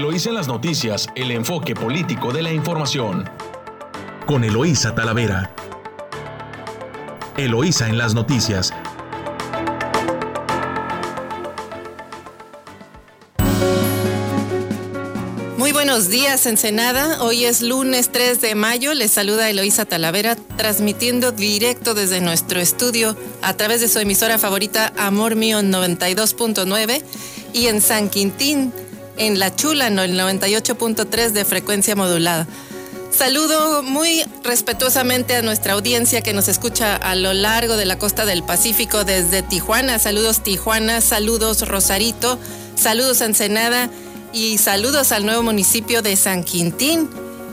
Eloísa en las noticias, el enfoque político de la información. Con Eloísa Talavera. Eloísa en las noticias. Muy buenos días, Ensenada. Hoy es lunes 3 de mayo. Les saluda Eloísa Talavera, transmitiendo directo desde nuestro estudio a través de su emisora favorita Amor Mío 92.9 y en San Quintín en La Chula, no, el 98.3 de frecuencia modulada. Saludo muy respetuosamente a nuestra audiencia que nos escucha a lo largo de la costa del Pacífico desde Tijuana. Saludos Tijuana, saludos Rosarito, saludos Ensenada y saludos al nuevo municipio de San Quintín.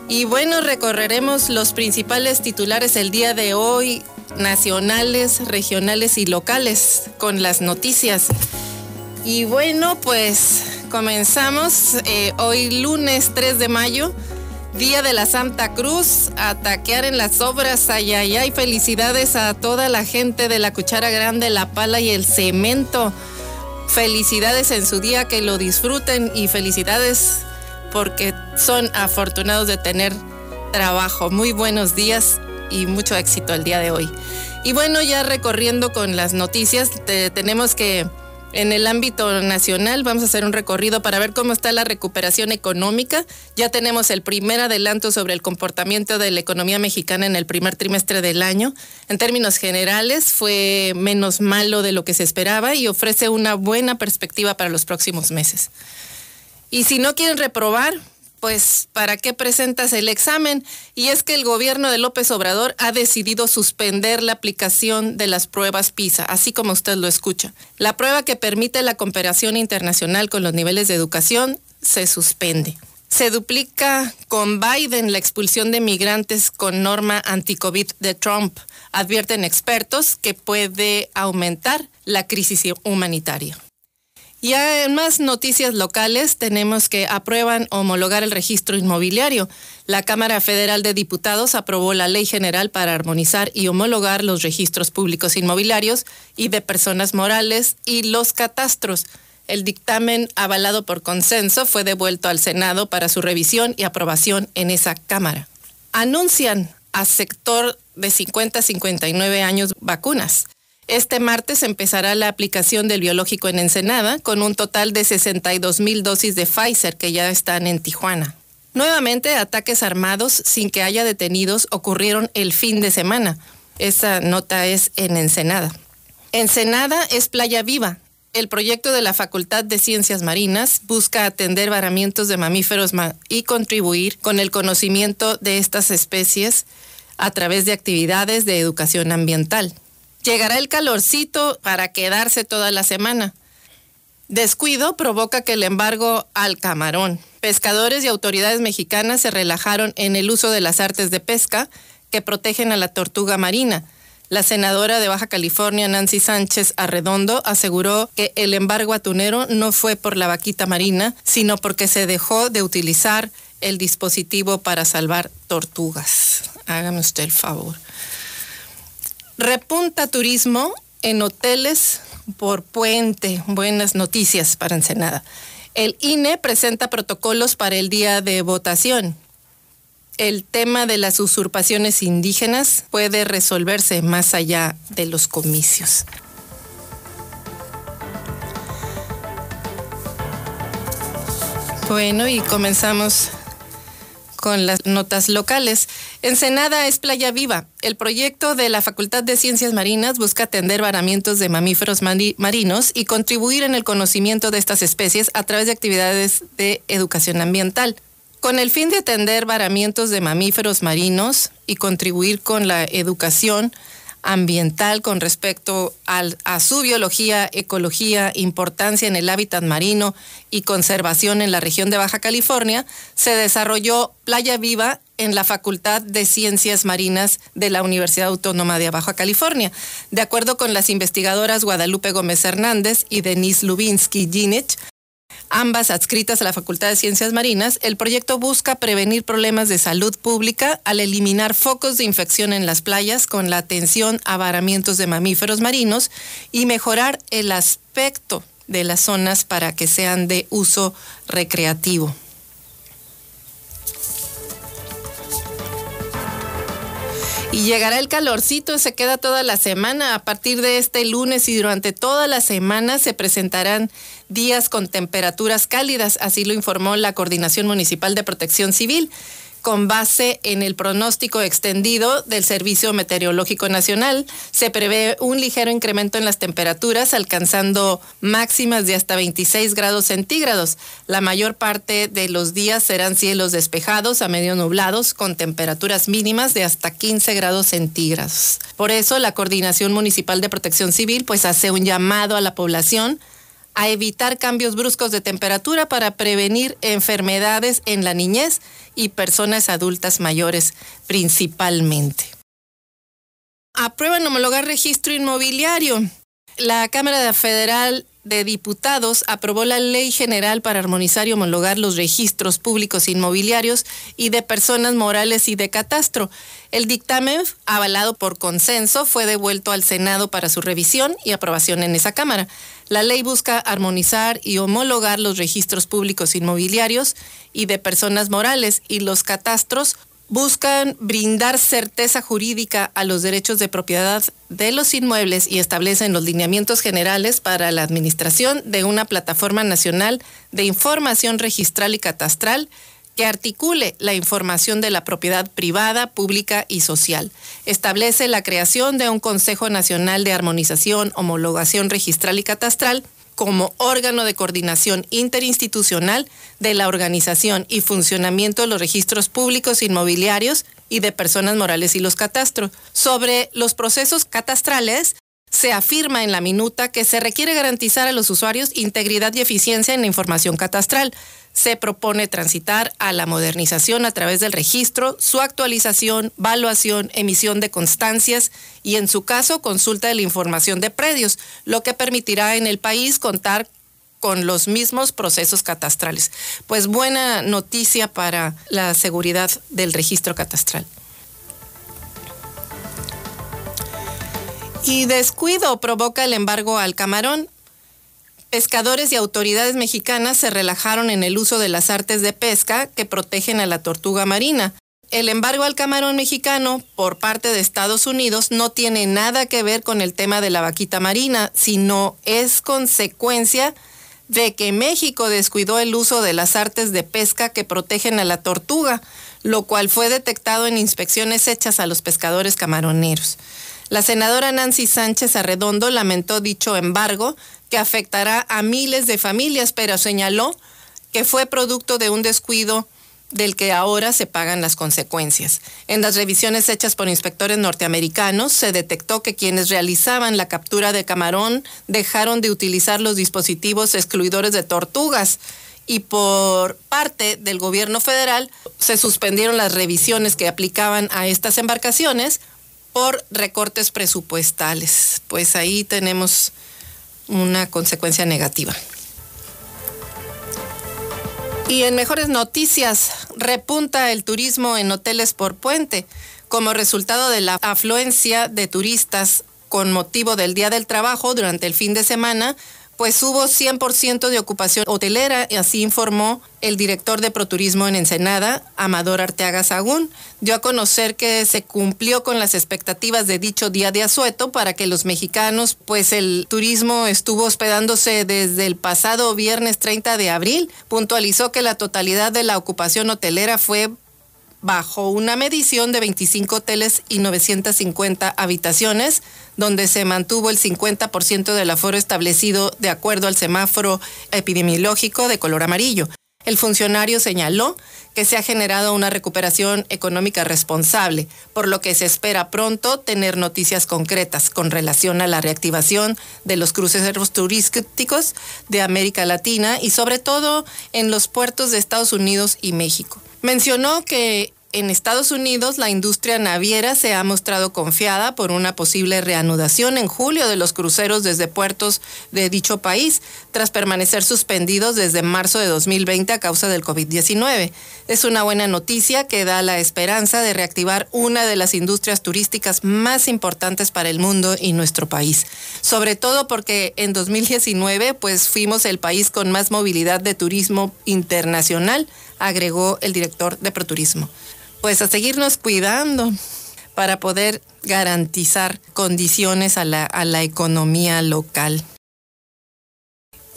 Y bueno, recorreremos los principales titulares el día de hoy, nacionales, regionales y locales, con las noticias. Y bueno, pues Comenzamos eh, hoy lunes 3 de mayo, Día de la Santa Cruz, a taquear en las obras. Ay, ay, ay, felicidades a toda la gente de la cuchara grande, la pala y el cemento. Felicidades en su día, que lo disfruten y felicidades porque son afortunados de tener trabajo. Muy buenos días y mucho éxito el día de hoy. Y bueno, ya recorriendo con las noticias, tenemos que en el ámbito nacional vamos a hacer un recorrido para ver cómo está la recuperación económica. Ya tenemos el primer adelanto sobre el comportamiento de la economía mexicana en el primer trimestre del año. En términos generales fue menos malo de lo que se esperaba y ofrece una buena perspectiva para los próximos meses. Y si no quieren reprobar, pues ¿para qué presentas el examen? Y es que el gobierno de López Obrador ha decidido suspender la aplicación de las pruebas PISA, así como usted lo escucha. La prueba que permite la cooperación internacional con los niveles de educación se suspende. Se duplica con Biden la expulsión de migrantes con norma anti-COVID de Trump. Advierten expertos que puede aumentar la crisis humanitaria. Y en más noticias locales tenemos que aprueban homologar el registro inmobiliario. La Cámara Federal de Diputados aprobó la Ley General para armonizar y homologar los registros públicos inmobiliarios y de personas morales y los catastros. El dictamen avalado por consenso fue devuelto al Senado para su revisión y aprobación en esa Cámara. Anuncian a sector de 50 a 59 años vacunas. Este martes empezará la aplicación del biológico en Ensenada con un total de 62 mil dosis de Pfizer que ya están en Tijuana. Nuevamente, ataques armados sin que haya detenidos ocurrieron el fin de semana. Esta nota es en Ensenada. Ensenada es playa viva. El proyecto de la Facultad de Ciencias Marinas busca atender varamientos de mamíferos y contribuir con el conocimiento de estas especies a través de actividades de educación ambiental. Llegará el calorcito para quedarse toda la semana. Descuido provoca que el embargo al camarón. Pescadores y autoridades mexicanas se relajaron en el uso de las artes de pesca que protegen a la tortuga marina. La senadora de Baja California, Nancy Sánchez Arredondo, aseguró que el embargo atunero no fue por la vaquita marina, sino porque se dejó de utilizar el dispositivo para salvar tortugas. Hágame usted el favor. Repunta turismo en hoteles por puente. Buenas noticias para Ensenada. El INE presenta protocolos para el día de votación. El tema de las usurpaciones indígenas puede resolverse más allá de los comicios. Bueno, y comenzamos con las notas locales. Ensenada es playa viva. El proyecto de la Facultad de Ciencias Marinas busca atender varamientos de mamíferos marinos y contribuir en el conocimiento de estas especies a través de actividades de educación ambiental. Con el fin de atender varamientos de mamíferos marinos y contribuir con la educación, ambiental con respecto a su biología, ecología, importancia en el hábitat marino y conservación en la región de Baja California, se desarrolló Playa Viva en la Facultad de Ciencias Marinas de la Universidad Autónoma de Baja California. De acuerdo con las investigadoras Guadalupe Gómez Hernández y Denise Lubinsky Ginich, ambas adscritas a la Facultad de Ciencias Marinas, el proyecto busca prevenir problemas de salud pública al eliminar focos de infección en las playas con la atención a varamientos de mamíferos marinos y mejorar el aspecto de las zonas para que sean de uso recreativo. Y llegará el calorcito, se queda toda la semana. A partir de este lunes y durante toda la semana se presentarán días con temperaturas cálidas, así lo informó la Coordinación Municipal de Protección Civil con base en el pronóstico extendido del Servicio Meteorológico Nacional. Se prevé un ligero incremento en las temperaturas, alcanzando máximas de hasta 26 grados centígrados. La mayor parte de los días serán cielos despejados a medio nublados, con temperaturas mínimas de hasta 15 grados centígrados. Por eso, la Coordinación Municipal de Protección Civil pues hace un llamado a la población a evitar cambios bruscos de temperatura para prevenir enfermedades en la niñez y personas adultas mayores principalmente. Aprueban homologar registro inmobiliario. La Cámara Federal de Diputados aprobó la Ley General para armonizar y homologar los registros públicos inmobiliarios y de personas morales y de catastro. El dictamen, avalado por consenso, fue devuelto al Senado para su revisión y aprobación en esa Cámara. La ley busca armonizar y homologar los registros públicos inmobiliarios y de personas morales y los catastros buscan brindar certeza jurídica a los derechos de propiedad de los inmuebles y establecen los lineamientos generales para la administración de una plataforma nacional de información registral y catastral que articule la información de la propiedad privada, pública y social. Establece la creación de un Consejo Nacional de Armonización, Homologación Registral y Catastral como órgano de coordinación interinstitucional de la organización y funcionamiento de los registros públicos inmobiliarios y de personas morales y los catastros. Sobre los procesos catastrales, se afirma en la minuta que se requiere garantizar a los usuarios integridad y eficiencia en la información catastral. Se propone transitar a la modernización a través del registro, su actualización, valuación, emisión de constancias y, en su caso, consulta de la información de predios, lo que permitirá en el país contar con los mismos procesos catastrales. Pues buena noticia para la seguridad del registro catastral. Y descuido provoca el embargo al camarón. Pescadores y autoridades mexicanas se relajaron en el uso de las artes de pesca que protegen a la tortuga marina. El embargo al camarón mexicano por parte de Estados Unidos no tiene nada que ver con el tema de la vaquita marina, sino es consecuencia de que México descuidó el uso de las artes de pesca que protegen a la tortuga, lo cual fue detectado en inspecciones hechas a los pescadores camaroneros. La senadora Nancy Sánchez Arredondo lamentó dicho embargo que afectará a miles de familias, pero señaló que fue producto de un descuido del que ahora se pagan las consecuencias. En las revisiones hechas por inspectores norteamericanos se detectó que quienes realizaban la captura de camarón dejaron de utilizar los dispositivos excluidores de tortugas y por parte del gobierno federal se suspendieron las revisiones que aplicaban a estas embarcaciones por recortes presupuestales. Pues ahí tenemos una consecuencia negativa. Y en mejores noticias, repunta el turismo en hoteles por puente como resultado de la afluencia de turistas con motivo del Día del Trabajo durante el fin de semana pues hubo 100% de ocupación hotelera, y así informó el director de Proturismo en Ensenada, Amador Arteaga Sagún. Dio a conocer que se cumplió con las expectativas de dicho día de asueto para que los mexicanos, pues el turismo estuvo hospedándose desde el pasado viernes 30 de abril. Puntualizó que la totalidad de la ocupación hotelera fue bajo una medición de 25 hoteles y 950 habitaciones, donde se mantuvo el 50% del aforo establecido de acuerdo al semáforo epidemiológico de color amarillo. El funcionario señaló que se ha generado una recuperación económica responsable, por lo que se espera pronto tener noticias concretas con relación a la reactivación de los cruceros turísticos de América Latina y sobre todo en los puertos de Estados Unidos y México. Mencionó que en Estados Unidos la industria naviera se ha mostrado confiada por una posible reanudación en julio de los cruceros desde puertos de dicho país, tras permanecer suspendidos desde marzo de 2020 a causa del COVID-19. Es una buena noticia que da la esperanza de reactivar una de las industrias turísticas más importantes para el mundo y nuestro país. Sobre todo porque en 2019 pues fuimos el país con más movilidad de turismo internacional, agregó el director de Proturismo. Pues a seguirnos cuidando. para poder garantizar condiciones a la, a la economía local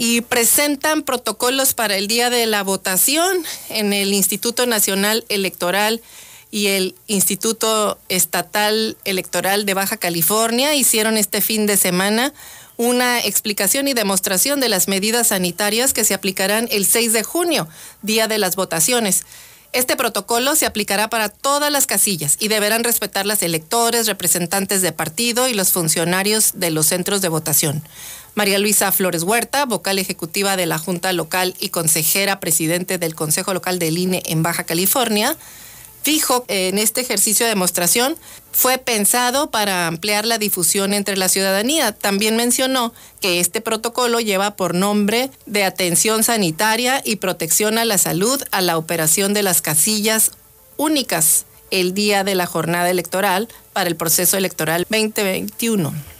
y presentan protocolos para el día de la votación en el Instituto Nacional Electoral y el Instituto Estatal Electoral de Baja California hicieron este fin de semana una explicación y demostración de las medidas sanitarias que se aplicarán el 6 de junio, día de las votaciones. Este protocolo se aplicará para todas las casillas y deberán respetar las electores, representantes de partido y los funcionarios de los centros de votación. María Luisa Flores Huerta, vocal ejecutiva de la Junta Local y consejera presidente del Consejo Local del INE en Baja California, fijo en este ejercicio de demostración fue pensado para ampliar la difusión entre la ciudadanía. También mencionó que este protocolo lleva por nombre de atención sanitaria y protección a la salud a la operación de las casillas únicas el día de la jornada electoral para el proceso electoral 2021.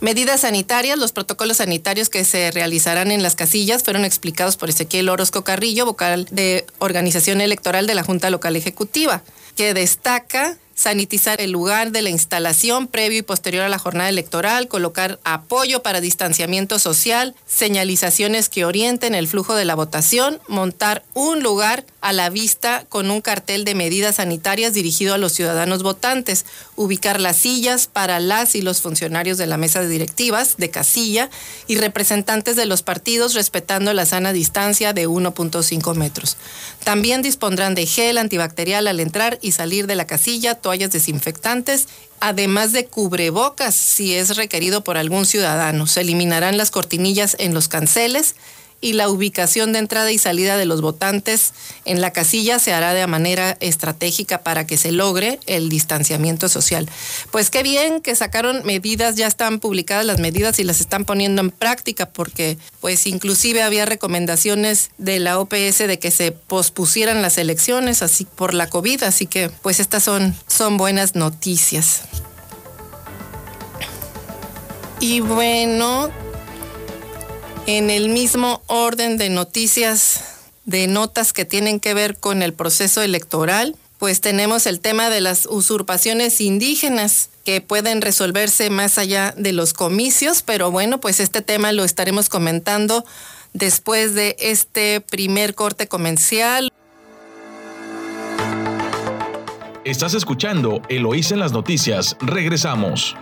Medidas sanitarias, los protocolos sanitarios que se realizarán en las casillas fueron explicados por Ezequiel Orozco Carrillo, vocal de Organización Electoral de la Junta Local Ejecutiva, que destaca sanitizar el lugar de la instalación previo y posterior a la jornada electoral, colocar apoyo para distanciamiento social, señalizaciones que orienten el flujo de la votación, montar un lugar a la vista con un cartel de medidas sanitarias dirigido a los ciudadanos votantes, ubicar las sillas para las y los funcionarios de la mesa de directivas de casilla y representantes de los partidos respetando la sana distancia de 1.5 metros. También dispondrán de gel antibacterial al entrar y salir de la casilla, toallas desinfectantes, además de cubrebocas si es requerido por algún ciudadano. Se eliminarán las cortinillas en los canceles y la ubicación de entrada y salida de los votantes en la casilla se hará de manera estratégica para que se logre el distanciamiento social. Pues qué bien que sacaron medidas, ya están publicadas las medidas y las están poniendo en práctica porque pues inclusive había recomendaciones de la OPS de que se pospusieran las elecciones así por la COVID, así que pues estas son son buenas noticias. Y bueno, en el mismo orden de noticias, de notas que tienen que ver con el proceso electoral, pues tenemos el tema de las usurpaciones indígenas que pueden resolverse más allá de los comicios, pero bueno, pues este tema lo estaremos comentando después de este primer corte comercial. Estás escuchando Eloísa en las noticias. Regresamos.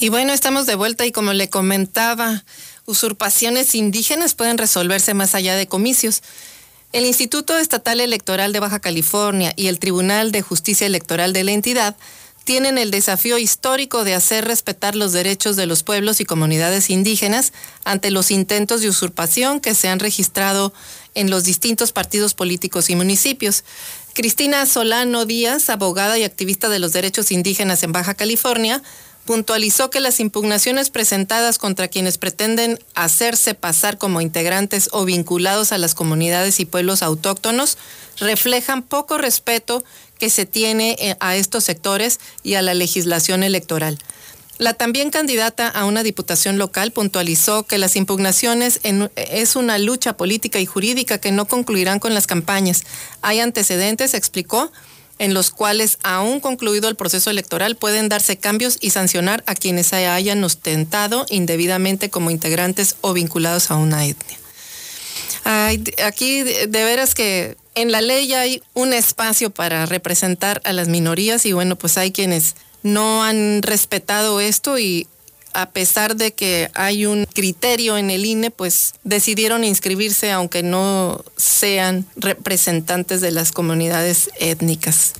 Y bueno, estamos de vuelta y como le comentaba, usurpaciones indígenas pueden resolverse más allá de comicios. El Instituto Estatal Electoral de Baja California y el Tribunal de Justicia Electoral de la entidad tienen el desafío histórico de hacer respetar los derechos de los pueblos y comunidades indígenas ante los intentos de usurpación que se han registrado en los distintos partidos políticos y municipios. Cristina Solano Díaz, abogada y activista de los derechos indígenas en Baja California, puntualizó que las impugnaciones presentadas contra quienes pretenden hacerse pasar como integrantes o vinculados a las comunidades y pueblos autóctonos reflejan poco respeto que se tiene eh, a estos sectores y a la legislación electoral. La también candidata a una diputación local puntualizó que las impugnaciones es una lucha política y jurídica que no concluirán con las campañas. Hay antecedentes, explicó, en los cuales, aún concluido el proceso electoral, pueden darse cambios y sancionar a quienes se hayan ostentado indebidamente como integrantes o vinculados a una etnia. aquí de, de veras que en la ley hay un espacio para representar a las minorías y bueno, pues hay quienes no han respetado esto y a pesar de que hay un criterio en el INE, pues decidieron inscribirse aunque no sean representantes de las comunidades étnicas.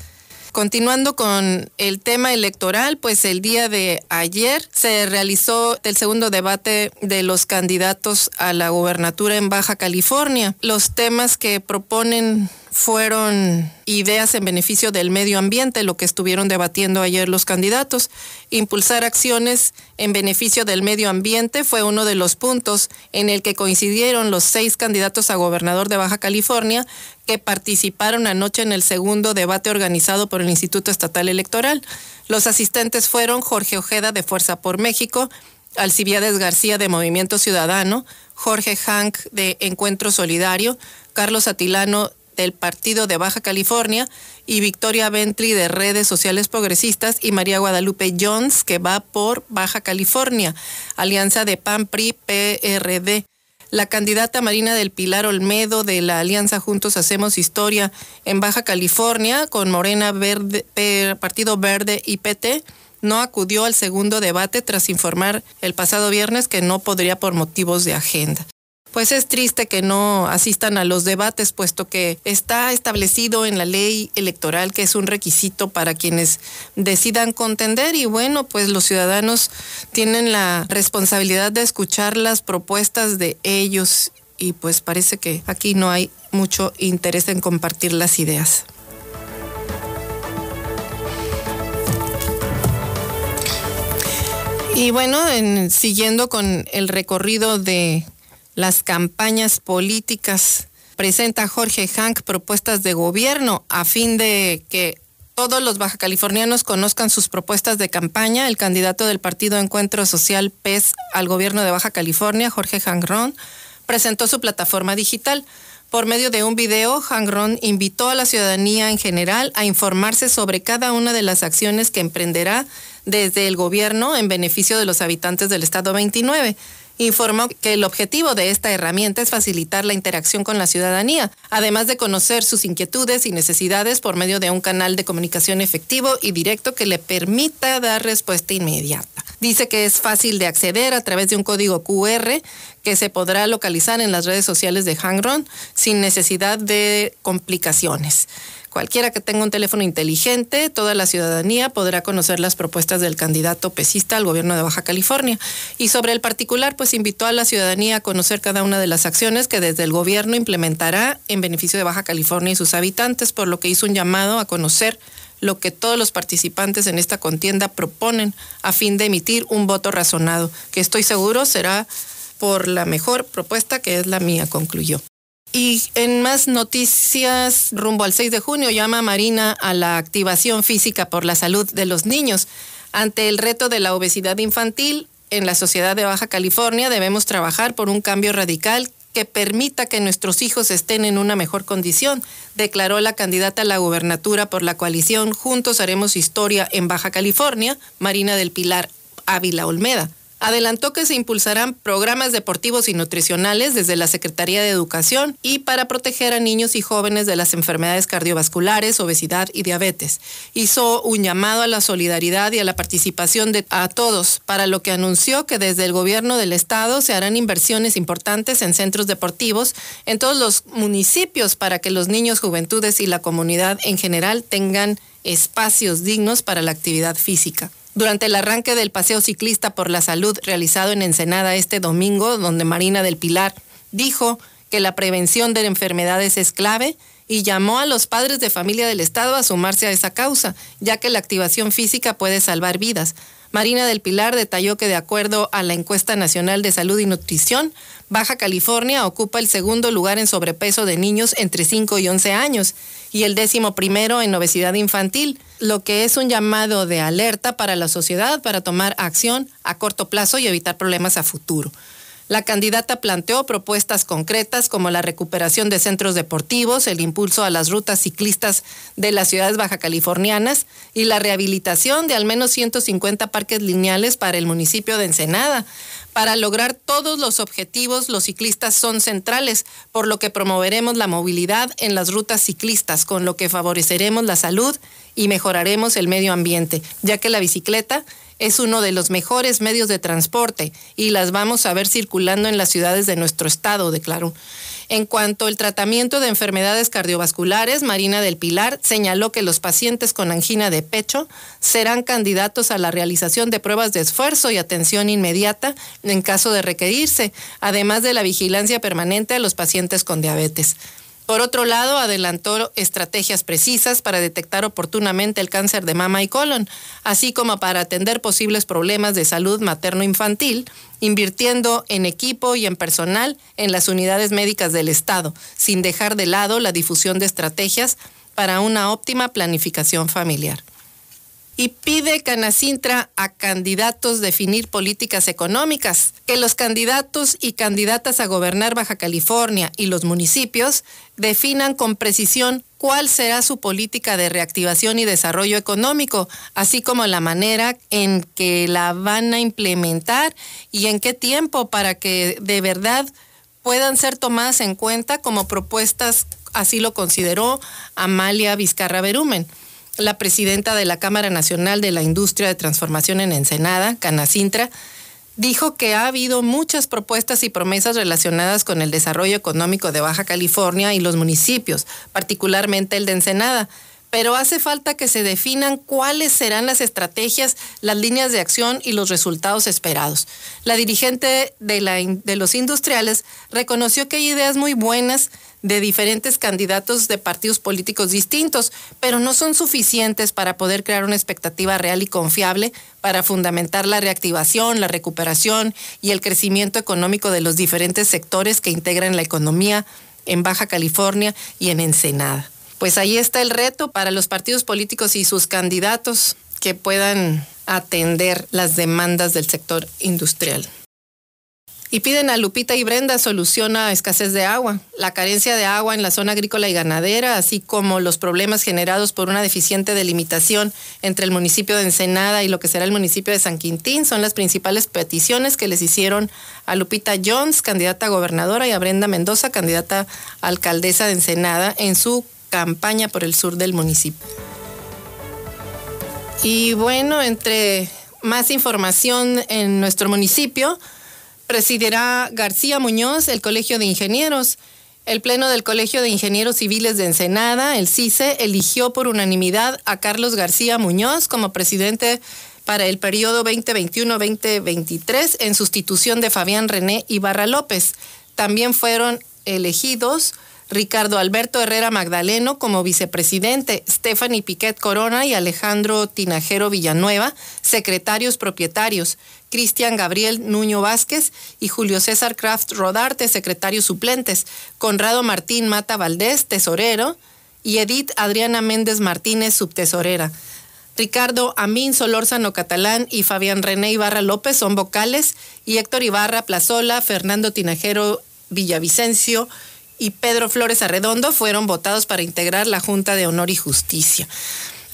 Continuando con el tema electoral, pues el día de ayer se realizó el segundo debate de los candidatos a la gobernatura en Baja California. Los temas que proponen fueron ideas en beneficio del medio ambiente, lo que estuvieron debatiendo ayer los candidatos. Impulsar acciones en beneficio del medio ambiente fue uno de los puntos en el que coincidieron los seis candidatos a gobernador de Baja California que participaron anoche en el segundo debate organizado por el Instituto Estatal Electoral. Los asistentes fueron Jorge Ojeda de Fuerza por México, Alcibiades García de Movimiento Ciudadano, Jorge Hank de Encuentro Solidario, Carlos Atilano del Partido de Baja California, y Victoria Bentley de Redes Sociales Progresistas y María Guadalupe Jones, que va por Baja California, alianza de PAN, PRI, PRD. La candidata Marina del Pilar Olmedo de la Alianza Juntos Hacemos Historia en Baja California con Morena Verde, Partido Verde y PT no acudió al segundo debate tras informar el pasado viernes que no podría por motivos de agenda. Pues es triste que no asistan a los debates, puesto que está establecido en la ley electoral que es un requisito para quienes decidan contender y bueno, pues los ciudadanos tienen la responsabilidad de escuchar las propuestas de ellos y pues parece que aquí no hay mucho interés en compartir las ideas. Y bueno, en, siguiendo con el recorrido de las campañas políticas, presenta Jorge Hank propuestas de gobierno a fin de que todos los baja californianos conozcan sus propuestas de campaña. El candidato del Partido Encuentro Social PES al gobierno de Baja California, Jorge Ron, presentó su plataforma digital. Por medio de un video, Ron invitó a la ciudadanía en general a informarse sobre cada una de las acciones que emprenderá desde el gobierno en beneficio de los habitantes del Estado 29 informó que el objetivo de esta herramienta es facilitar la interacción con la ciudadanía, además de conocer sus inquietudes y necesidades por medio de un canal de comunicación efectivo y directo que le permita dar respuesta inmediata. Dice que es fácil de acceder a través de un código QR que se podrá localizar en las redes sociales de Hangron sin necesidad de complicaciones. Cualquiera que tenga un teléfono inteligente, toda la ciudadanía podrá conocer las propuestas del candidato pesista al gobierno de Baja California. Y sobre el particular, pues invitó a la ciudadanía a conocer cada una de las acciones que desde el gobierno implementará en beneficio de Baja California y sus habitantes, por lo que hizo un llamado a conocer lo que todos los participantes en esta contienda proponen a fin de emitir un voto razonado, que estoy seguro será por la mejor propuesta que es la mía, concluyó. Y en más noticias, rumbo al 6 de junio, llama Marina a la activación física por la salud de los niños. Ante el reto de la obesidad infantil, en la sociedad de Baja California debemos trabajar por un cambio radical que permita que nuestros hijos estén en una mejor condición, declaró la candidata a la gubernatura por la coalición Juntos Haremos Historia en Baja California, Marina del Pilar Ávila Olmeda adelantó que se impulsarán programas deportivos y nutricionales desde la Secretaría de Educación y para proteger a niños y jóvenes de las enfermedades cardiovasculares, obesidad y diabetes. Hizo un llamado a la solidaridad y a la participación de a todos, para lo que anunció que desde el gobierno del estado se harán inversiones importantes en centros deportivos en todos los municipios para que los niños, juventudes y la comunidad en general tengan espacios dignos para la actividad física durante el arranque del paseo ciclista por la salud realizado en Ensenada este domingo, donde Marina del Pilar dijo que la prevención de enfermedades es clave y llamó a los padres de familia del Estado a sumarse a esa causa, ya que la activación física puede salvar vidas. Marina del Pilar detalló que de acuerdo a la encuesta nacional de salud y nutrición, Baja California ocupa el segundo lugar en sobrepeso de niños entre 5 y 11 años y el décimo primero en obesidad infantil, lo que es un llamado de alerta para la sociedad para tomar acción a corto plazo y evitar problemas a futuro. La candidata planteó propuestas concretas como la recuperación de centros deportivos, el impulso a las rutas ciclistas de las ciudades baja californianas y la rehabilitación de al menos 150 parques lineales para el municipio de Ensenada. Para lograr todos los objetivos, los ciclistas son centrales, por lo que promoveremos la movilidad en las rutas ciclistas, con lo que favoreceremos la salud y mejoraremos el medio ambiente, ya que la bicicleta es uno de los mejores medios de transporte y las vamos a ver circulando en las ciudades de nuestro estado, declaró. En cuanto al tratamiento de enfermedades cardiovasculares, Marina del Pilar señaló que los pacientes con angina de pecho serán candidatos a la realización de pruebas de esfuerzo y atención inmediata en caso de requerirse, además de la vigilancia permanente a los pacientes con diabetes. Por otro lado, adelantó estrategias precisas para detectar oportunamente el cáncer de mama y colon, así como para atender posibles problemas de salud materno-infantil, invirtiendo en equipo y en personal en las unidades médicas del Estado, sin dejar de lado la difusión de estrategias para una óptima planificación familiar. Y pide Canacintra a candidatos definir políticas económicas, que los candidatos y candidatas a gobernar Baja California y los municipios definan con precisión cuál será su política de reactivación y desarrollo económico, así como la manera en que la van a implementar y en qué tiempo para que de verdad puedan ser tomadas en cuenta como propuestas, así lo consideró Amalia Vizcarra Berumen la presidenta de la Cámara Nacional de la Industria de Transformación en Ensenada, Canacintra, dijo que ha habido muchas propuestas y promesas relacionadas con el desarrollo económico de Baja California y los municipios, particularmente el de Ensenada, pero hace falta que se definan cuáles serán las estrategias, las líneas de acción y los resultados esperados. La dirigente de, de los industriales reconoció que hay ideas muy buenas de diferentes candidatos de partidos políticos distintos, pero no son suficientes para poder crear una expectativa real y confiable para fundamentar la reactivación, la recuperación y el crecimiento económico de los diferentes sectores que integran la economía en Baja California y en Ensenada. Pues ahí está el reto para los partidos políticos y sus candidatos que puedan atender las demandas del sector industrial y piden a Lupita y Brenda solución a escasez de agua, la carencia de agua en la zona agrícola y ganadera, así como los problemas generados por una deficiente delimitación entre el municipio de Ensenada y lo que será el municipio de San Quintín son las principales peticiones que les hicieron a Lupita Jones, candidata a gobernadora, y a Brenda Mendoza, candidata a alcaldesa de Ensenada, en su campaña por el sur del municipio. Y bueno, entre más información en nuestro municipio, presidirá García Muñoz el Colegio de Ingenieros. El Pleno del Colegio de Ingenieros Civiles de Ensenada, el CICE, eligió por unanimidad a Carlos García Muñoz como presidente para el periodo 2021-2023 en sustitución de Fabián René Ibarra López. También fueron elegidos Ricardo Alberto Herrera Magdaleno como vicepresidente, Stephanie Piquet Corona y Alejandro Tinajero Villanueva, secretarios propietarios, Cristian Gabriel Nuño Vázquez y Julio César Kraft Rodarte, secretarios suplentes, Conrado Martín Mata Valdés, tesorero, y Edith Adriana Méndez Martínez, subtesorera. Ricardo Amín Solórzano Catalán y Fabián René Ibarra López son vocales y Héctor Ibarra Plazola, Fernando Tinajero Villavicencio, y Pedro Flores Arredondo fueron votados para integrar la Junta de Honor y Justicia.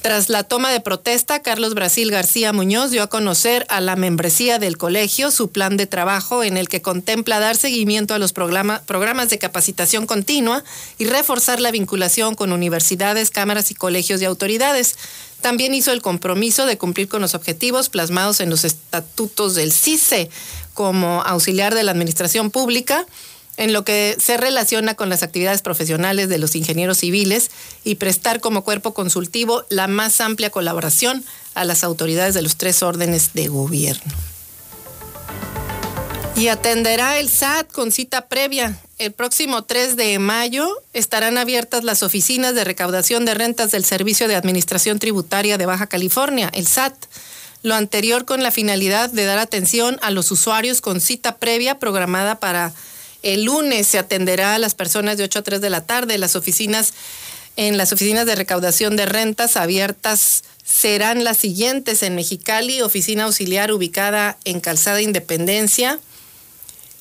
Tras la toma de protesta, Carlos Brasil García Muñoz dio a conocer a la membresía del colegio su plan de trabajo en el que contempla dar seguimiento a los programas de capacitación continua y reforzar la vinculación con universidades, cámaras y colegios de autoridades. También hizo el compromiso de cumplir con los objetivos plasmados en los estatutos del CICE como auxiliar de la Administración Pública en lo que se relaciona con las actividades profesionales de los ingenieros civiles y prestar como cuerpo consultivo la más amplia colaboración a las autoridades de los tres órdenes de gobierno. Y atenderá el SAT con cita previa. El próximo 3 de mayo estarán abiertas las oficinas de recaudación de rentas del Servicio de Administración Tributaria de Baja California, el SAT. Lo anterior con la finalidad de dar atención a los usuarios con cita previa programada para el lunes se atenderá a las personas de 8 a 3 de la tarde. Las oficinas, en las oficinas de recaudación de rentas abiertas serán las siguientes en Mexicali, oficina auxiliar ubicada en Calzada Independencia.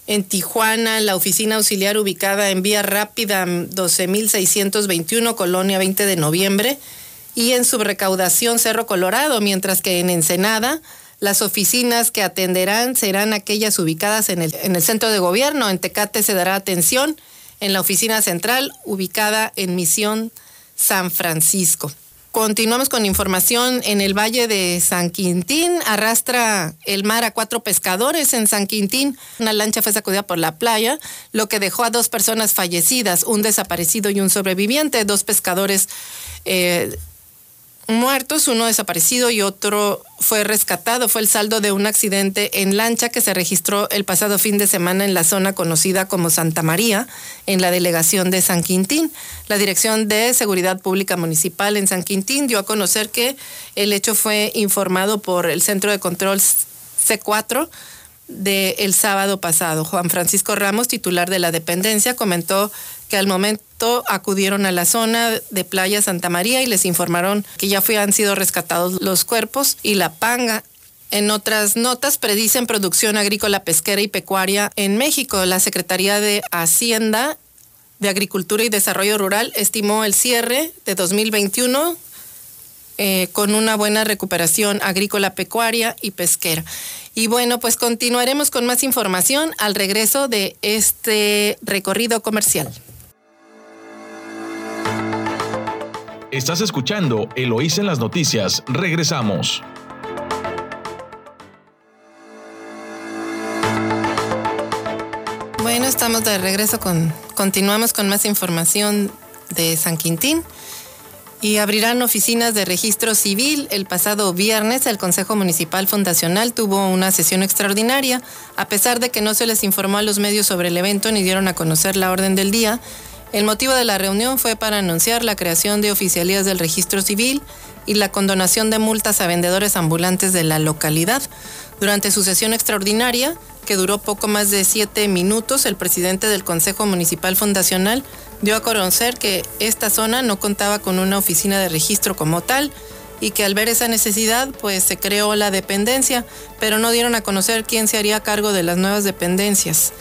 En Tijuana, la oficina auxiliar ubicada en Vía Rápida 12621, Colonia 20 de noviembre. Y en subrecaudación Cerro Colorado, mientras que en Ensenada, las oficinas que atenderán serán aquellas ubicadas en el, en el centro de gobierno. En Tecate se dará atención en la oficina central ubicada en Misión San Francisco. Continuamos con información en el Valle de San Quintín. Arrastra el mar a cuatro pescadores en San Quintín. Una lancha fue sacudida por la playa, lo que dejó a dos personas fallecidas, un desaparecido y un sobreviviente. Dos pescadores eh, muertos, uno desaparecido y otro fue rescatado. Fue el saldo de un accidente en lancha que se registró el pasado fin de semana en la zona conocida como Santa María, en la delegación de San Quintín. La Dirección de Seguridad Pública Municipal en San Quintín dio a conocer que el hecho fue informado por el Centro de Control C4 del sábado pasado. Juan Francisco Ramos, titular de la dependencia, comentó que al momento acudieron a la zona de Playa Santa María y les informaron que ya han sido rescatados los cuerpos y la panga. En otras notas, predicen producción agrícola, pesquera y pecuaria en México. La Secretaría de Hacienda de Agricultura y Desarrollo Rural estimó el cierre de 2021 eh, con una buena recuperación agrícola, pecuaria y pesquera. Y bueno, pues continuaremos con más información al regreso de este recorrido comercial. Estás escuchando Eloís en las noticias. Regresamos. Bueno, estamos de regreso con, continuamos con más información de San Quintín y abrirán oficinas de registro civil. El pasado viernes el Consejo Municipal Fundacional tuvo una sesión extraordinaria. A pesar de que no se les informó a los medios sobre el evento ni dieron a conocer la orden del día, el motivo de la reunión fue para anunciar la creación de oficialías del registro civil y la condonación de multas a vendedores ambulantes de la localidad. Durante su sesión extraordinaria, que duró poco más de siete minutos, el presidente del Consejo Municipal Fundacional dio a conocer que esta zona no contaba con una oficina de registro como tal y que al ver esa necesidad, pues se creó la dependencia, pero no dieron a conocer quién se haría cargo de las nuevas dependencias.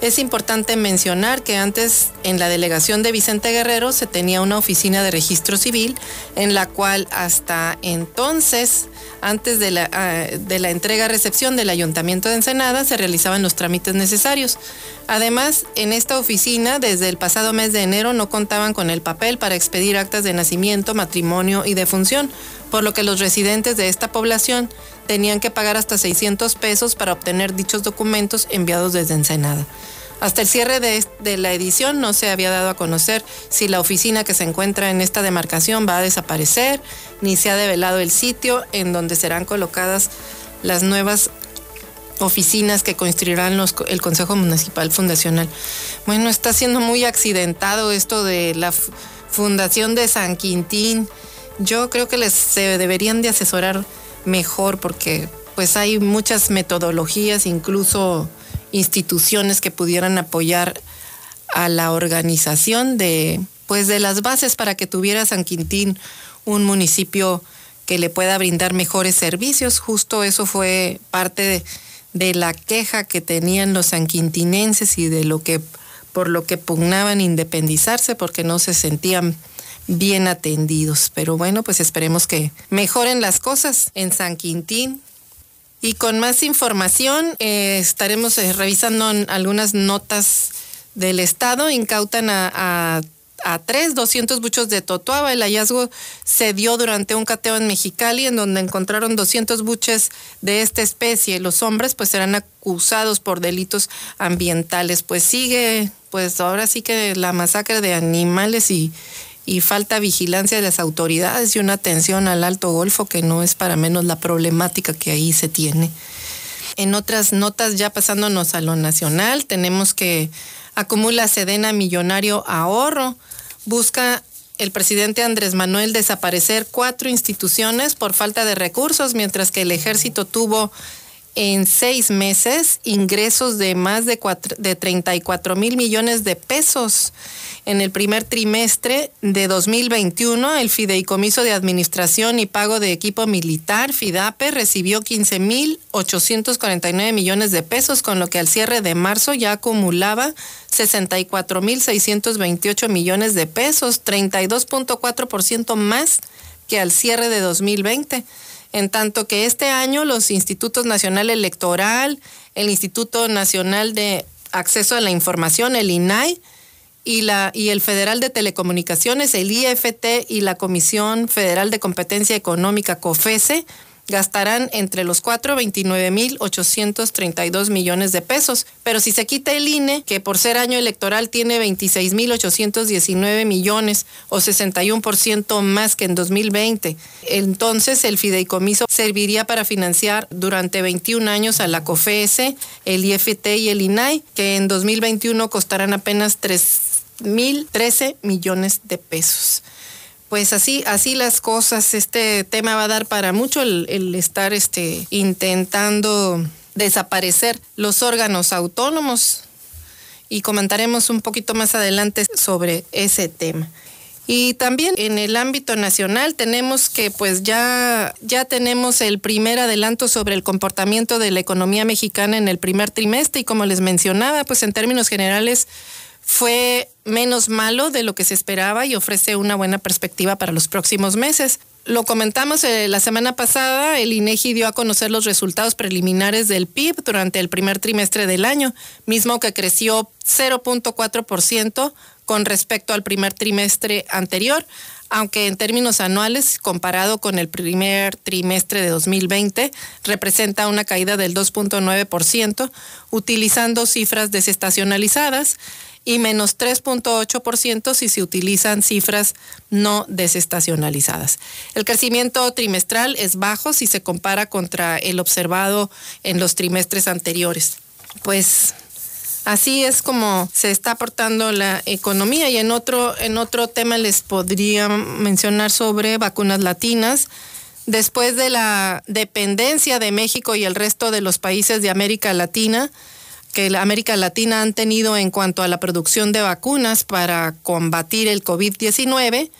Es importante mencionar que antes en la delegación de Vicente Guerrero se tenía una oficina de registro civil en la cual hasta entonces, antes de la, ah, entrega-recepción del Ayuntamiento de Ensenada, se realizaban los trámites necesarios. Además, en esta oficina, desde el pasado mes de enero, no contaban con el papel para expedir actas de nacimiento, matrimonio y defunción, por lo que los residentes de esta población tenían que pagar hasta 600 pesos para obtener dichos documentos enviados desde Ensenada. Hasta el cierre de, la edición no se había dado a conocer si la oficina que se encuentra en esta demarcación va a desaparecer, ni se ha develado el sitio en donde serán colocadas las nuevas oficinas que construirán el Consejo Municipal Fundacional. Bueno, está siendo muy accidentado esto de la Fundación de San Quintín. Yo creo que se deberían de asesorar mejor porque pues hay muchas metodologías, incluso instituciones que pudieran apoyar a la organización de pues de las bases para que tuviera San Quintín un municipio que le pueda brindar mejores servicios. Justo eso fue parte de, la queja que tenían los sanquintinenses y de lo que por lo que pugnaban independizarse porque no se sentían bien atendidos. Pero bueno, pues esperemos que mejoren las cosas en San Quintín, y con más información eh, estaremos eh, revisando algunas notas del Estado. Incautan a, a, tres, 200 buchos de totuaba. El hallazgo se dio durante un cateo en Mexicali, en donde encontraron 200 buches de esta especie. Los hombres pues serán acusados por delitos ambientales. Pues sigue, pues ahora sí que la masacre de animales y y falta vigilancia de las autoridades y una atención al Alto Golfo que no es para menos la problemática que ahí se tiene. En otras notas, ya pasándonos a lo nacional, tenemos que acumula Sedena millonario ahorro, busca el presidente Andrés Manuel desaparecer cuatro instituciones por falta de recursos, mientras que el ejército tuvo en seis meses ingresos de más de, de 34 mil millones de pesos. En el primer trimestre de 2021, el Fideicomiso de Administración y Pago de Equipo Militar, FIDAPE, recibió 15.849 millones de pesos, con lo que al cierre de marzo ya acumulaba 64.628 millones de pesos, 32.4% más que al cierre de 2020. En tanto que este año los Institutos Nacional Electoral, el Instituto Nacional de Acceso a la Información, el INAI, y, la, y el Federal de Telecomunicaciones, el IFT y la Comisión Federal de Competencia Económica, COFESE, gastarán entre los cuatro 29 mil 832 millones de pesos. Pero si se quita el INE, que por ser año electoral tiene 26 mil 819 millones o 61% más que en 2020, entonces el fideicomiso serviría para financiar durante 21 años a la COFESE, el IFT y el INAI, que en 2021 costarán apenas 3 mil 13 millones de pesos. Pues así, así las cosas, este tema va a dar para mucho el, estar este, intentando desaparecer los órganos autónomos y comentaremos un poquito más adelante sobre ese tema. Y también en el ámbito nacional tenemos que pues ya, ya tenemos el primer adelanto sobre el comportamiento de la economía mexicana en el primer trimestre y como les mencionaba, pues en términos generales fue menos malo de lo que se esperaba y ofrece una buena perspectiva para los próximos meses. Lo comentamos eh, la semana pasada, el INEGI dio a conocer los resultados preliminares del PIB durante el primer trimestre del año, mismo que creció 0.4% con respecto al primer trimestre anterior, aunque en términos anuales, comparado con el primer trimestre de 2020, representa una caída del 2.9%, utilizando cifras desestacionalizadas y menos 3.8% si se utilizan cifras no desestacionalizadas. El crecimiento trimestral es bajo si se compara contra el observado en los trimestres anteriores. Pues así es como se está aportando la economía y en otro en otro tema les podría mencionar sobre vacunas latinas. Después de la dependencia de México y el resto de los países de América Latina, que América Latina han tenido en cuanto a la producción de vacunas para combatir el COVID-19,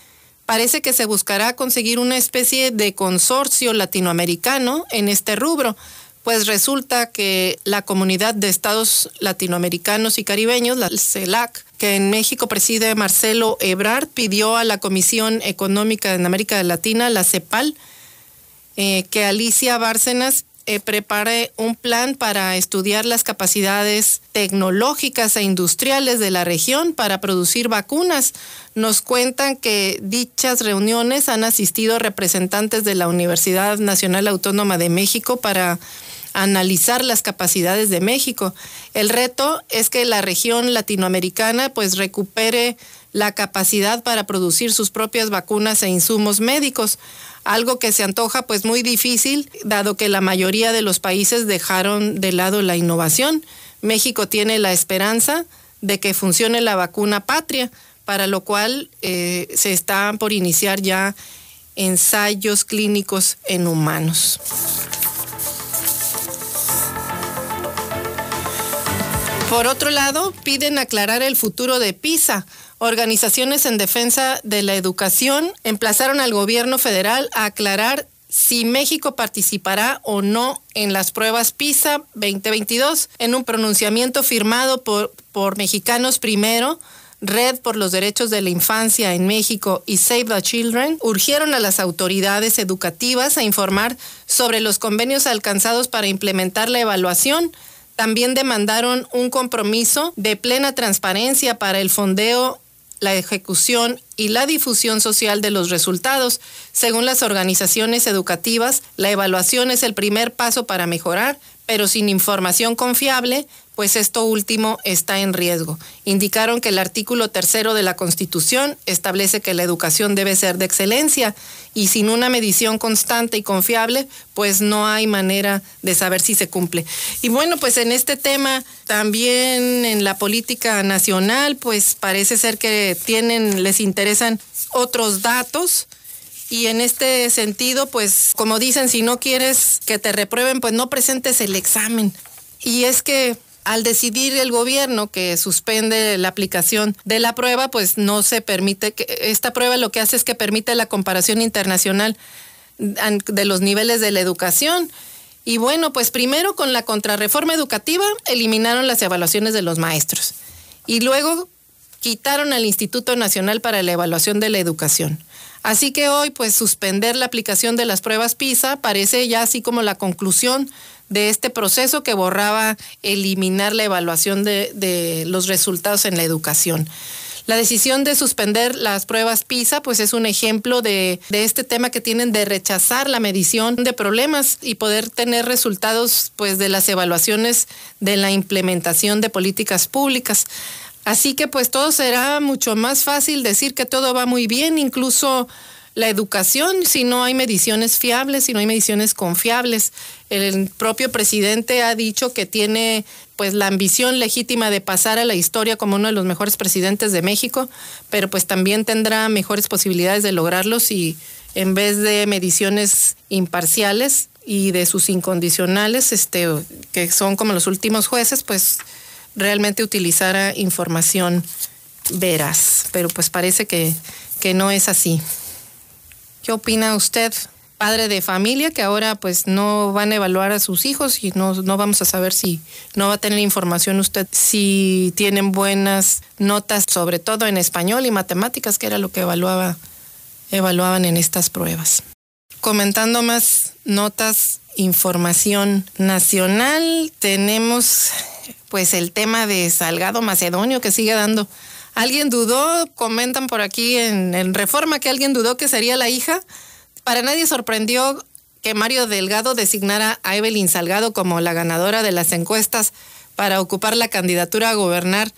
parece que se buscará conseguir una especie de consorcio latinoamericano en este rubro, pues resulta que la comunidad de estados latinoamericanos y caribeños, la CELAC, que en México preside Marcelo Ebrard, pidió a la Comisión Económica en América Latina, la CEPAL, eh, que Alicia Bárcenas eh, prepare un plan para estudiar las capacidades tecnológicas e industriales de la región para producir vacunas. Nos cuentan que dichas reuniones han asistido representantes de la Universidad Nacional Autónoma de México para analizar las capacidades de México. El reto es que la región latinoamericana pues recupere la capacidad para producir sus propias vacunas e insumos médicos algo que se antoja pues muy difícil, dado que la mayoría de los países dejaron de lado la innovación. México tiene la esperanza de que funcione la vacuna patria, para lo cual eh, se están por iniciar ya ensayos clínicos en humanos. Por otro lado, piden aclarar el futuro de PISA organizaciones en defensa de la educación emplazaron al gobierno federal a aclarar si México participará o no en las pruebas PISA 2022 en un pronunciamiento firmado por, por Mexicanos Primero. Red por los Derechos de la Infancia en México y Save the Children urgieron a las autoridades educativas a informar sobre los convenios alcanzados para implementar la evaluación. También demandaron un compromiso de plena transparencia para el fondeo la ejecución y la difusión social de los resultados. Según las organizaciones educativas, la evaluación es el primer paso para mejorar, pero sin información confiable, pues esto último está en riesgo. Indicaron que el artículo tercero de la Constitución establece que la educación debe ser de excelencia y sin una medición constante y confiable, pues no hay manera de saber si se cumple. Y bueno, pues en este tema, también en la política nacional, pues parece ser que tienen, les interesan otros datos. Y en este sentido, pues como dicen, si no quieres que te reprueben, pues no presentes el examen. Y es que al decidir el gobierno que suspende la aplicación de la prueba, pues no se permite que esta prueba lo que hace es que permite la comparación internacional de los niveles de la educación. Y bueno, pues primero con la contrarreforma educativa eliminaron las evaluaciones de los maestros y luego quitaron al Instituto Nacional para la Evaluación de la Educación. Así que hoy, pues suspender la aplicación de las pruebas PISA parece ya así como la conclusión de este proceso que borraba eliminar la evaluación de, los resultados en la educación. La decisión de suspender las pruebas PISA, pues es un ejemplo de, de, este tema que tienen de rechazar la medición de problemas y poder tener resultados, pues, de las evaluaciones de la implementación de políticas públicas. Así que, pues, todo será mucho más fácil decir que todo va muy bien, incluso la educación si no hay mediciones fiables, si no hay mediciones confiables. El propio presidente ha dicho que tiene pues la ambición legítima de pasar a la historia como uno de los mejores presidentes de México, pero pues también tendrá mejores posibilidades de lograrlo si en vez de mediciones imparciales y de sus incondicionales, este, que son como los últimos jueces, pues realmente utilizara información veraz. Pero pues parece que, que no es así. ¿Qué opina usted, padre de familia, que ahora pues no van a evaluar a sus hijos y no, no vamos a saber si no va a tener información usted si tienen buenas notas, sobre todo en español y matemáticas, que era lo que evaluaba, evaluaban en estas pruebas? Comentando más notas, información nacional, tenemos pues el tema de Salgado Macedonio que sigue dando. ¿Alguien dudó? Comentan por aquí en, en Reforma que alguien dudó que sería la hija. Para nadie sorprendió que Mario Delgado designara a Evelyn Salgado como la ganadora de las encuestas para ocupar la candidatura a gobernar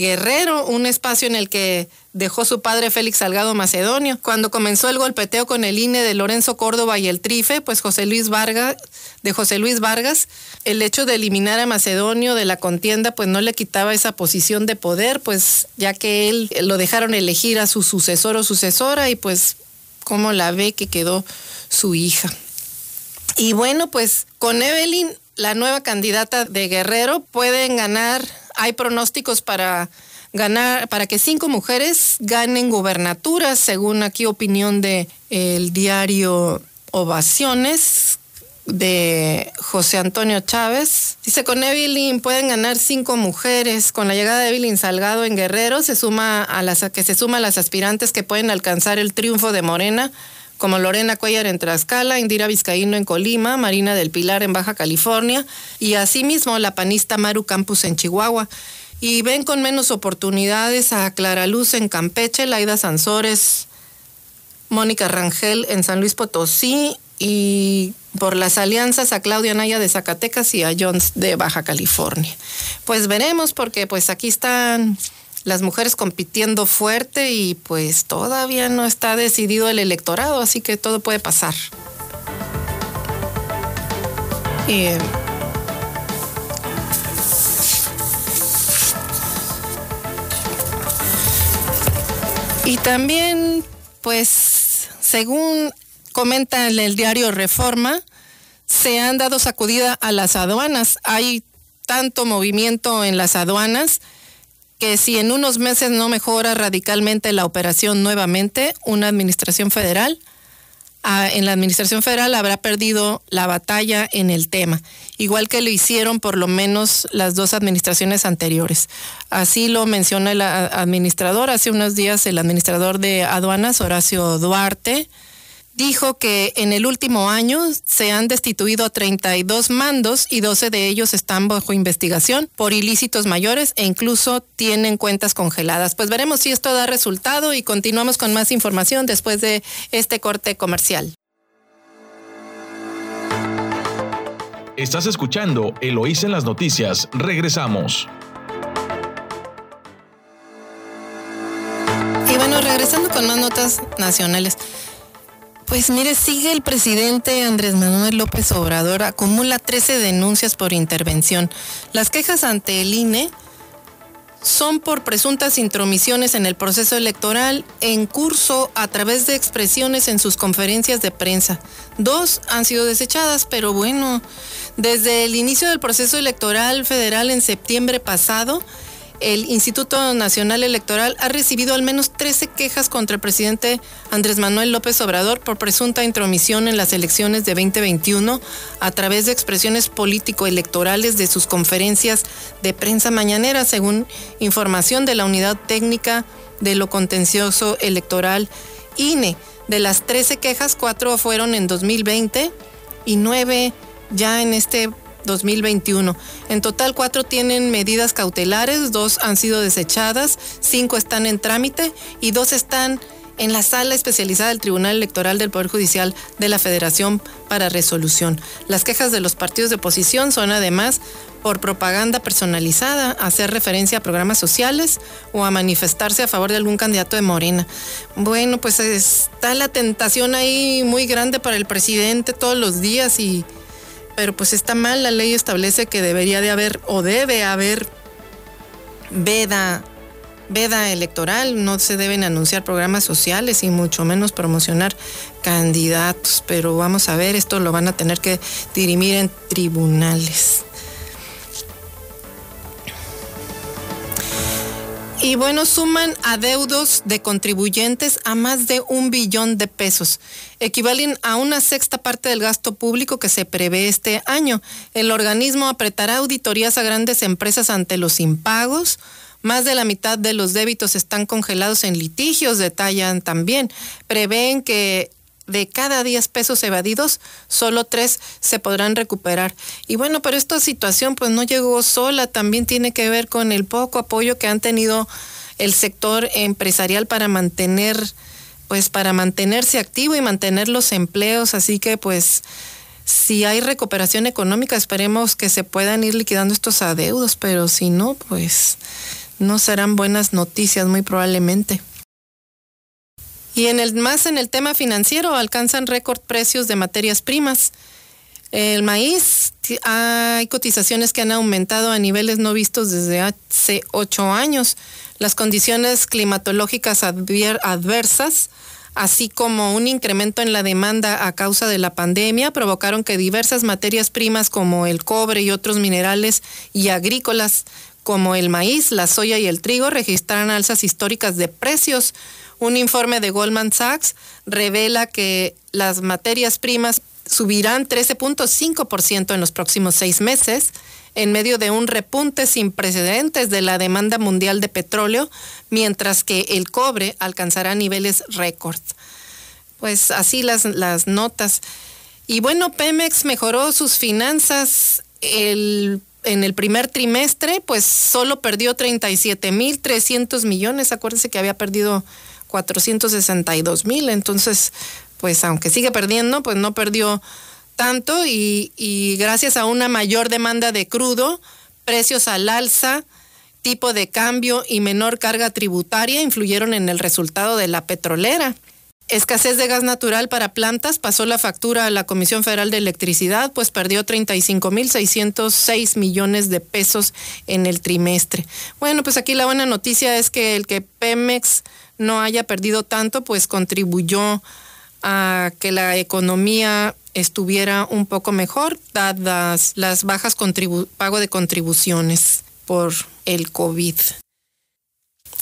Guerrero, un espacio en el que dejó su padre Félix Salgado Macedonio. Cuando comenzó el golpeteo con el INE de Lorenzo Córdoba y el Trife, pues José Luis Vargas, de José Luis Vargas, el hecho de eliminar a Macedonio de la contienda, pues no le quitaba esa posición de poder, pues ya que él lo dejaron elegir a su sucesor o sucesora y pues cómo la ve que quedó su hija. Y bueno, pues con Evelyn, la nueva candidata de Guerrero, pueden ganar hay pronósticos para ganar, para que cinco mujeres ganen gubernaturas, según aquí opinión de el diario Ovaciones de José Antonio Chávez. Dice, con Evelyn pueden ganar cinco mujeres. Con la llegada de Evelyn Salgado en Guerrero, se suma a las que se suma a las aspirantes que pueden alcanzar el triunfo de Morena, como Lorena Cuellar en Tlaxcala, Indira Vizcaíno en Colima, Marina del Pilar en Baja California y asimismo la panista Maru Campus en Chihuahua. Y ven con menos oportunidades a Clara Luz en Campeche, Laida Sansores, Mónica Rangel en San Luis Potosí y por las alianzas a Claudia Naya de Zacatecas y a Jones de Baja California. Pues veremos porque pues aquí están las mujeres compitiendo fuerte y pues todavía no está decidido el electorado, así que todo puede pasar. y también, pues, según comenta en el diario Reforma, se han dado sacudida a las aduanas. Hay tanto movimiento en las aduanas que si en unos meses no mejora radicalmente la operación nuevamente, una administración federal, ah, en la administración federal habrá perdido la batalla en el tema, igual que lo hicieron por lo menos las dos administraciones anteriores. Así lo menciona el administrador, hace unos días el administrador de aduanas, Horacio Duarte, dijo que en el último año se han destituido a 32 mandos y 12 de ellos están bajo investigación por ilícitos mayores e incluso tienen cuentas congeladas. Pues veremos si esto da resultado y continuamos con más información después de este corte comercial. Estás escuchando Eloís en las noticias. Regresamos. Y bueno, regresando con más notas nacionales. Pues mire, sigue el presidente Andrés Manuel López Obrador, acumula 13 denuncias por intervención. Las quejas ante el INE son por presuntas intromisiones en el proceso electoral en curso a través de expresiones en sus conferencias de prensa. Dos han sido desechadas, pero bueno, desde el inicio del proceso electoral federal en septiembre pasado, el Instituto Nacional Electoral ha recibido al menos 13 quejas contra el presidente Andrés Manuel López Obrador por presunta intromisión en las elecciones de 2021 a través de expresiones político-electorales de sus conferencias de prensa mañanera, según información de la Unidad Técnica de lo Contencioso Electoral INE. De las 13 quejas, cuatro fueron en 2020 y nueve ya en este 2021. En total, cuatro tienen medidas cautelares, dos han sido desechadas, cinco están en trámite y dos están en la sala especializada del Tribunal Electoral del Poder Judicial de la Federación para resolución. Las quejas de los partidos de oposición son además por propaganda personalizada, hacer referencia a programas sociales o a manifestarse a favor de algún candidato de Morena. Bueno, pues está la tentación ahí muy grande para el presidente todos los días y pero pues está mal, la ley establece que debería de haber o debe haber veda veda electoral, no se deben anunciar programas sociales y mucho menos promocionar candidatos, pero vamos a ver, esto lo van a tener que dirimir en tribunales. Y bueno, suman adeudos de contribuyentes a más de un billón de pesos. Equivalen a una sexta parte del gasto público que se prevé este año. El organismo apretará auditorías a grandes empresas ante los impagos. Más de la mitad de los débitos están congelados en litigios, detallan también. Prevén que de cada 10 pesos evadidos, solo 3 se podrán recuperar. Y bueno, pero esta situación pues no llegó sola, también tiene que ver con el poco apoyo que han tenido el sector empresarial para mantener pues para mantenerse activo y mantener los empleos, así que pues si hay recuperación económica, esperemos que se puedan ir liquidando estos adeudos, pero si no, pues no serán buenas noticias muy probablemente. Y en el más en el tema financiero alcanzan récord precios de materias primas. El maíz, hay cotizaciones que han aumentado a niveles no vistos desde hace ocho años. Las condiciones climatológicas adversas, así como un incremento en la demanda a causa de la pandemia, provocaron que diversas materias primas como el cobre y otros minerales y agrícolas como el maíz, la soya y el trigo registraran alzas históricas de precios un informe de Goldman Sachs revela que las materias primas subirán 13.5% en los próximos seis meses, en medio de un repunte sin precedentes de la demanda mundial de petróleo, mientras que el cobre alcanzará niveles récord. Pues así las, las notas. Y bueno, Pemex mejoró sus finanzas en el primer trimestre, pues solo perdió 37.300 millones. Acuérdense que había perdido 462 mil. Entonces, pues aunque sigue perdiendo, pues no perdió tanto y, y gracias a una mayor demanda de crudo, precios al alza, tipo de cambio y menor carga tributaria influyeron en el resultado de la petrolera. Escasez de gas natural para plantas pasó la factura a la Comisión Federal de Electricidad, pues perdió 35.606 millones de pesos en el trimestre. Bueno, pues aquí la buena noticia es que el que Pemex no haya perdido tanto, pues contribuyó a que la economía estuviera un poco mejor, dadas las bajas pago de contribuciones por el COVID.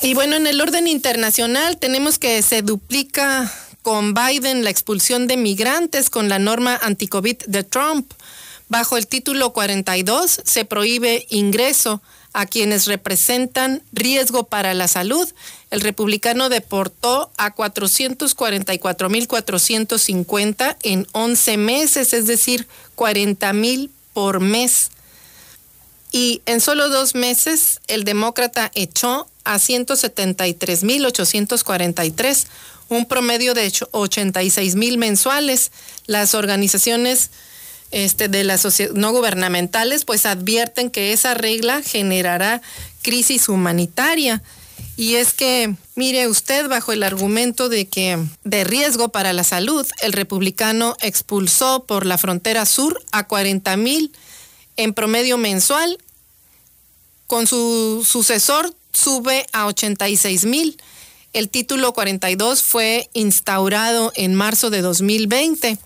Y bueno, en el orden internacional tenemos que se duplica con Biden la expulsión de migrantes con la norma anti-COVID de Trump. Bajo el título 42 se prohíbe ingreso a quienes representan riesgo para la salud. El republicano deportó a 444.450 en 11 meses, es decir, 40.000 por mes. Y en solo dos meses, el demócrata echó a 173.843, un promedio de 86.000 mensuales. Las organizaciones este, de las no gubernamentales, pues advierten que esa regla generará crisis humanitaria. Y es que, mire usted, bajo el argumento de que de riesgo para la salud, el republicano expulsó por la frontera sur a 40 mil en promedio mensual. Con su sucesor sube a 86 mil. El título 42 fue instaurado en marzo de 2020.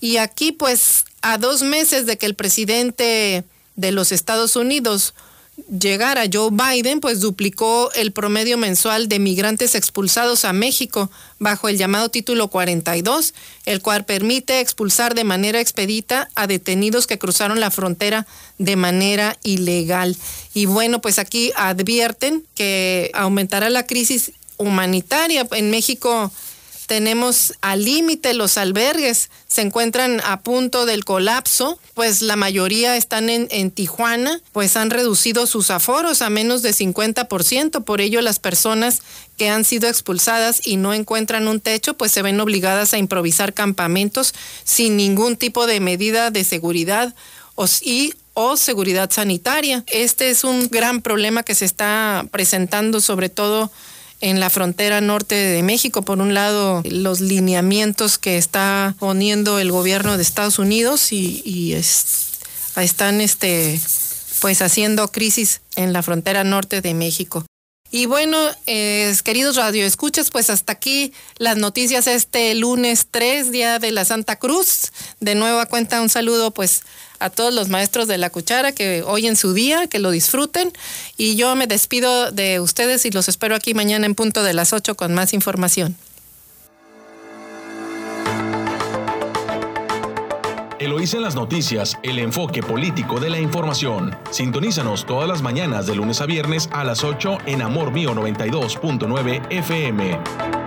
Y aquí pues a dos meses de que el presidente de los Estados Unidos llegara, Joe Biden, pues duplicó el promedio mensual de migrantes expulsados a México bajo el llamado título 42, el cual permite expulsar de manera expedita a detenidos que cruzaron la frontera de manera ilegal. Y bueno, pues aquí advierten que aumentará la crisis humanitaria. En México tenemos al límite los albergues, se encuentran a punto del colapso, pues la mayoría están en, en, Tijuana, pues han reducido sus aforos a menos de 50%, por ello las personas que han sido expulsadas y no encuentran un techo, pues se ven obligadas a improvisar campamentos sin ningún tipo de medida de seguridad y o seguridad sanitaria. Este es un gran problema que se está presentando sobre todo en la frontera norte de México. Por un lado, los lineamientos que está poniendo el gobierno de Estados Unidos y, están este, pues haciendo crisis en la frontera norte de México. Y bueno, eh, queridos radioescuchas, pues hasta aquí las noticias este lunes 3, día de la Santa Cruz. De nueva cuenta un saludo pues a todos los maestros de la cuchara que hoy en su día, que lo disfruten. Y yo me despido de ustedes y los espero aquí mañana en punto de las 8 con más información. Eloísa en las noticias, el enfoque político de la información. Sintonízanos todas las mañanas de lunes a viernes a las 8 en Amor Mío 92.9 FM.